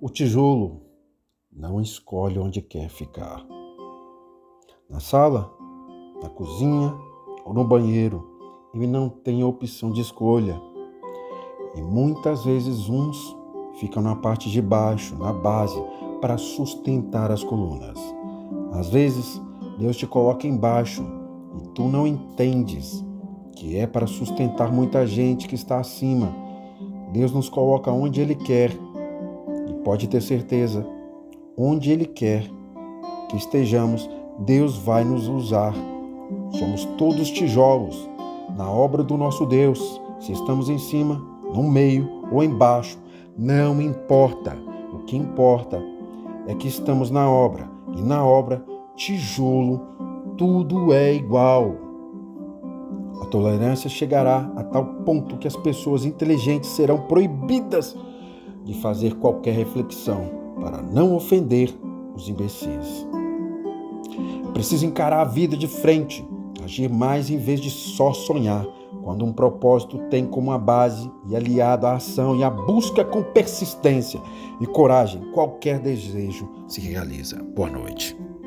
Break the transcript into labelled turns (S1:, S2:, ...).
S1: O tijolo não escolhe onde quer ficar. Na sala, na cozinha ou no banheiro, ele não tem opção de escolha. E muitas vezes uns ficam na parte de baixo, na base, para sustentar as colunas. Às vezes, Deus te coloca embaixo e tu não entendes que é para sustentar muita gente que está acima. Deus nos coloca onde Ele quer e pode ter certeza, onde Ele quer que estejamos, Deus vai nos usar. Somos todos tijolos na obra do nosso Deus. Se estamos em cima, no meio ou embaixo, não importa. O que importa é que estamos na obra. E na obra, tijolo, tudo é igual. A tolerância chegará a tal ponto que as pessoas inteligentes serão proibidas de fazer qualquer reflexão para não ofender os imbecis. Precisa encarar a vida de frente, agir mais em vez de só sonhar, quando um propósito tem como a base e aliado a ação e a busca com persistência e coragem, qualquer desejo se realiza. Boa noite.